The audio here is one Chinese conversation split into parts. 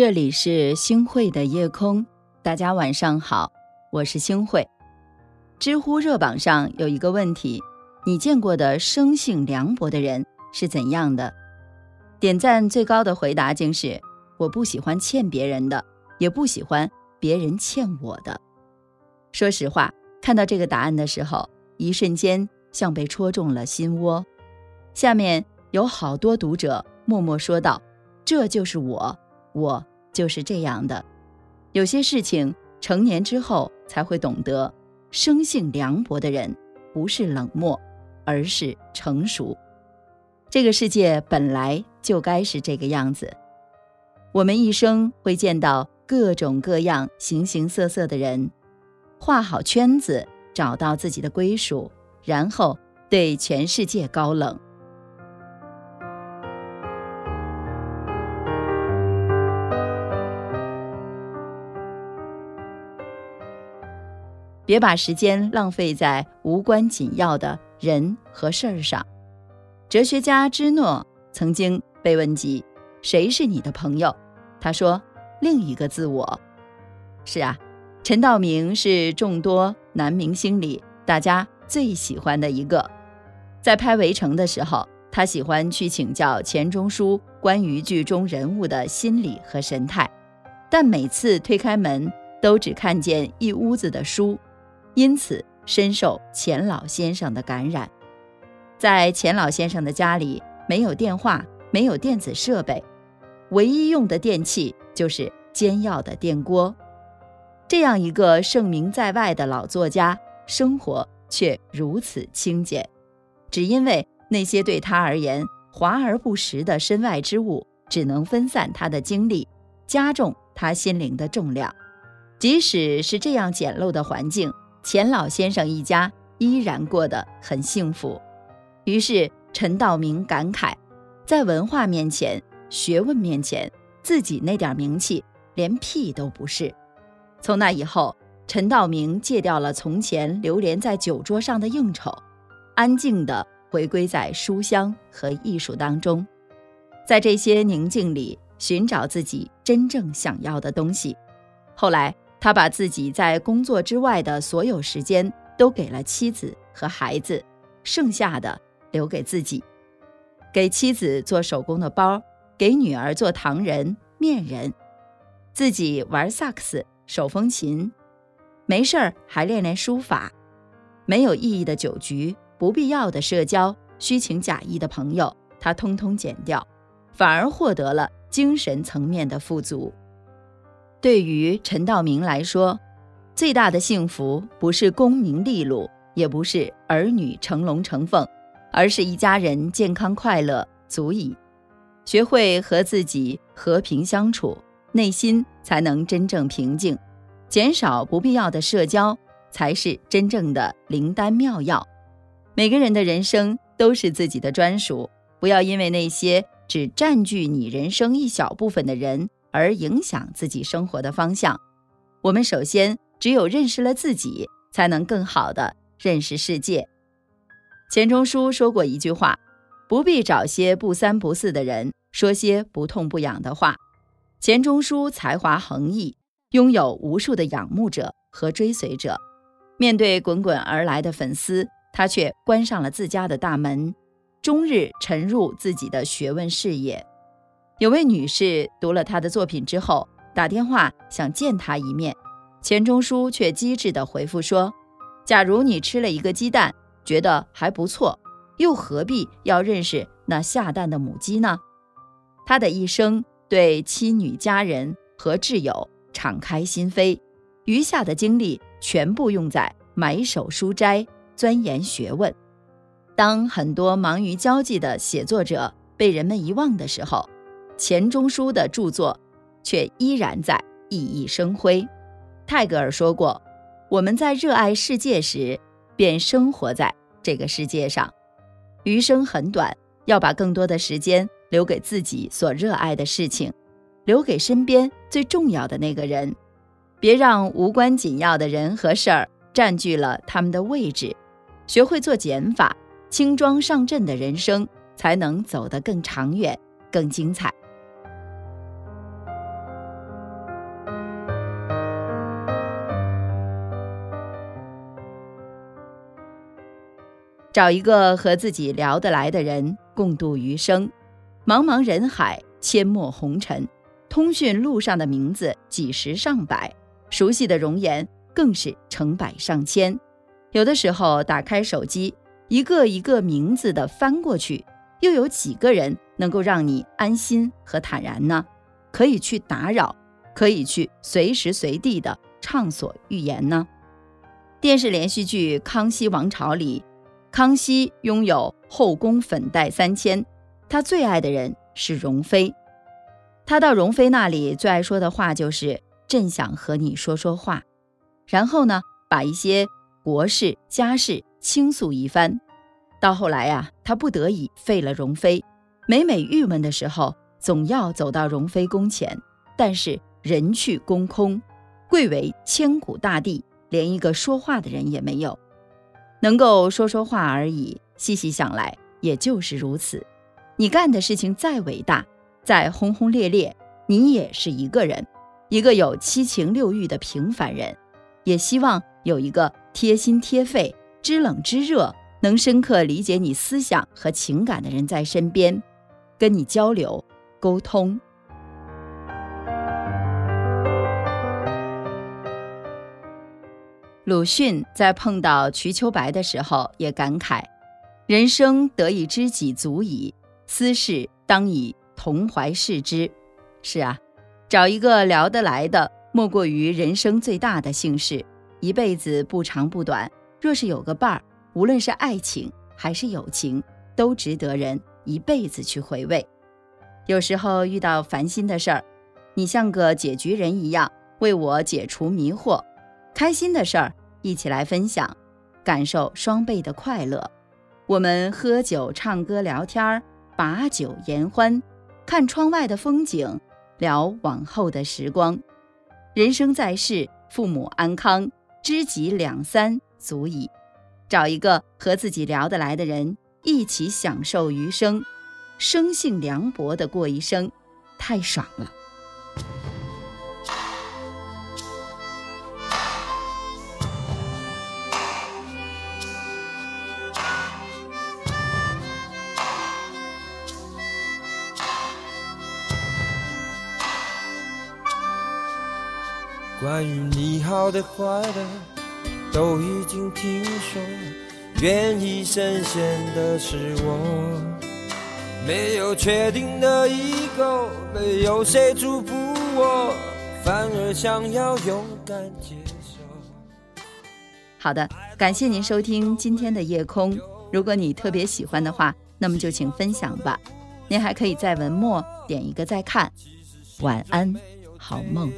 这里是星汇的夜空，大家晚上好，我是星汇。知乎热榜上有一个问题：你见过的生性凉薄的人是怎样的？点赞最高的回答竟是：我不喜欢欠别人的，也不喜欢别人欠我的。说实话，看到这个答案的时候，一瞬间像被戳中了心窝。下面有好多读者默默说道：“这就是我。”我就是这样的，有些事情成年之后才会懂得，生性凉薄的人不是冷漠，而是成熟。这个世界本来就该是这个样子。我们一生会见到各种各样、形形色色的人，画好圈子，找到自己的归属，然后对全世界高冷。别把时间浪费在无关紧要的人和事儿上。哲学家芝诺曾经被问及：“谁是你的朋友？”他说：“另一个自我。”是啊，陈道明是众多男明星里大家最喜欢的一个。在拍《围城》的时候，他喜欢去请教钱钟书关于剧中人物的心理和神态，但每次推开门，都只看见一屋子的书。因此深受钱老先生的感染。在钱老先生的家里，没有电话，没有电子设备，唯一用的电器就是煎药的电锅。这样一个盛名在外的老作家，生活却如此清简，只因为那些对他而言华而不实的身外之物，只能分散他的精力，加重他心灵的重量。即使是这样简陋的环境。钱老先生一家依然过得很幸福，于是陈道明感慨，在文化面前、学问面前，自己那点名气连屁都不是。从那以后，陈道明戒掉了从前流连在酒桌上的应酬，安静地回归在书香和艺术当中，在这些宁静里寻找自己真正想要的东西。后来。他把自己在工作之外的所有时间都给了妻子和孩子，剩下的留给自己，给妻子做手工的包，给女儿做糖人、面人，自己玩萨克斯、手风琴，没事儿还练练书法。没有意义的酒局、不必要的社交、虚情假意的朋友，他通通减掉，反而获得了精神层面的富足。对于陈道明来说，最大的幸福不是功名利禄，也不是儿女成龙成凤，而是一家人健康快乐足矣。学会和自己和平相处，内心才能真正平静。减少不必要的社交，才是真正的灵丹妙药。每个人的人生都是自己的专属，不要因为那些只占据你人生一小部分的人。而影响自己生活的方向。我们首先只有认识了自己，才能更好的认识世界。钱钟书说过一句话：“不必找些不三不四的人，说些不痛不痒的话。”钱钟书才华横溢，拥有无数的仰慕者和追随者。面对滚滚而来的粉丝，他却关上了自家的大门，终日沉入自己的学问事业。有位女士读了他的作品之后，打电话想见他一面，钱钟书却机智地回复说：“假如你吃了一个鸡蛋，觉得还不错，又何必要认识那下蛋的母鸡呢？”他的一生对妻女家人和挚友敞开心扉，余下的精力全部用在埋首书斋、钻研学问。当很多忙于交际的写作者被人们遗忘的时候，钱钟书的著作却依然在熠熠生辉。泰戈尔说过：“我们在热爱世界时，便生活在这个世界上。余生很短，要把更多的时间留给自己所热爱的事情，留给身边最重要的那个人。别让无关紧要的人和事儿占据了他们的位置。学会做减法，轻装上阵的人生才能走得更长远、更精彩。找一个和自己聊得来的人共度余生。茫茫人海，阡陌红尘，通讯录上的名字几十上百，熟悉的容颜更是成百上千。有的时候打开手机，一个一个名字的翻过去，又有几个人能够让你安心和坦然呢？可以去打扰，可以去随时随地的畅所欲言呢？电视连续剧《康熙王朝》里，康熙拥有后宫粉黛三千，他最爱的人是容妃。他到容妃那里最爱说的话就是“朕想和你说说话”，然后呢，把一些国事家事倾诉一番。到后来呀，他不得已废了容妃，每每郁闷的时候，总要走到容妃宫前，但是人去宫空，贵为千古大帝。连一个说话的人也没有，能够说说话而已。细细想来，也就是如此。你干的事情再伟大，再轰轰烈烈，你也是一个人，一个有七情六欲的平凡人。也希望有一个贴心贴肺、知冷知热、能深刻理解你思想和情感的人在身边，跟你交流沟通。鲁迅在碰到瞿秋白的时候，也感慨：“人生得以知己足矣，私事当以同怀视之。”是啊，找一个聊得来的，莫过于人生最大的幸事。一辈子不长不短，若是有个伴儿，无论是爱情还是友情，都值得人一辈子去回味。有时候遇到烦心的事儿，你像个解局人一样，为我解除迷惑；开心的事儿。一起来分享，感受双倍的快乐。我们喝酒、唱歌、聊天把酒言欢，看窗外的风景，聊往后的时光。人生在世，父母安康，知己两三足矣。找一个和自己聊得来的人，一起享受余生，生性凉薄的过一生，太爽了。关于你好的坏的都已经听说，愿意深陷的是我，没有确定的以后，没有谁祝福我，反而想要勇敢接受。好的，感谢您收听今天的夜空。如果你特别喜欢的话，那么就请分享吧。您还可以在文末点一个再看。晚安，好梦。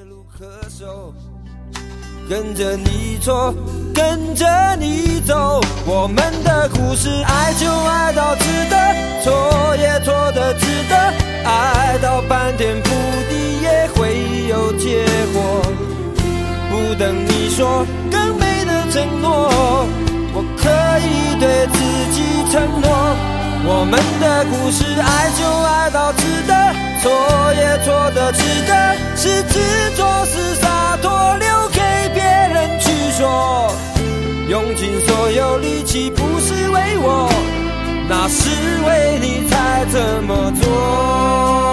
跟着你错，跟着你走，我们的故事，爱就爱到值得，错也错的值得，爱到翻天覆地也会有结果。不等你说更美的承诺，我可以。我们的故事，爱就爱到值得，错也错的值得，是执着是洒脱，留给别人去说。用尽所有力气，不是为我，那是为你才这么做。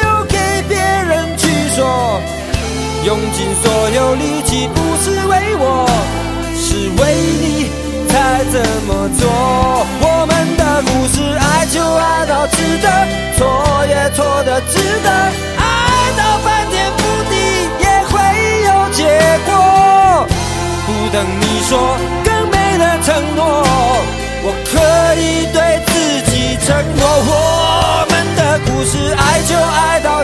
用尽所有力气，不是为我，是为你才这么做。我们的故事，爱就爱到值得，错也错的值得，爱到翻天覆地也会有结果。不等你说更美的承诺，我可以对自己承诺。我们的故事，爱就爱到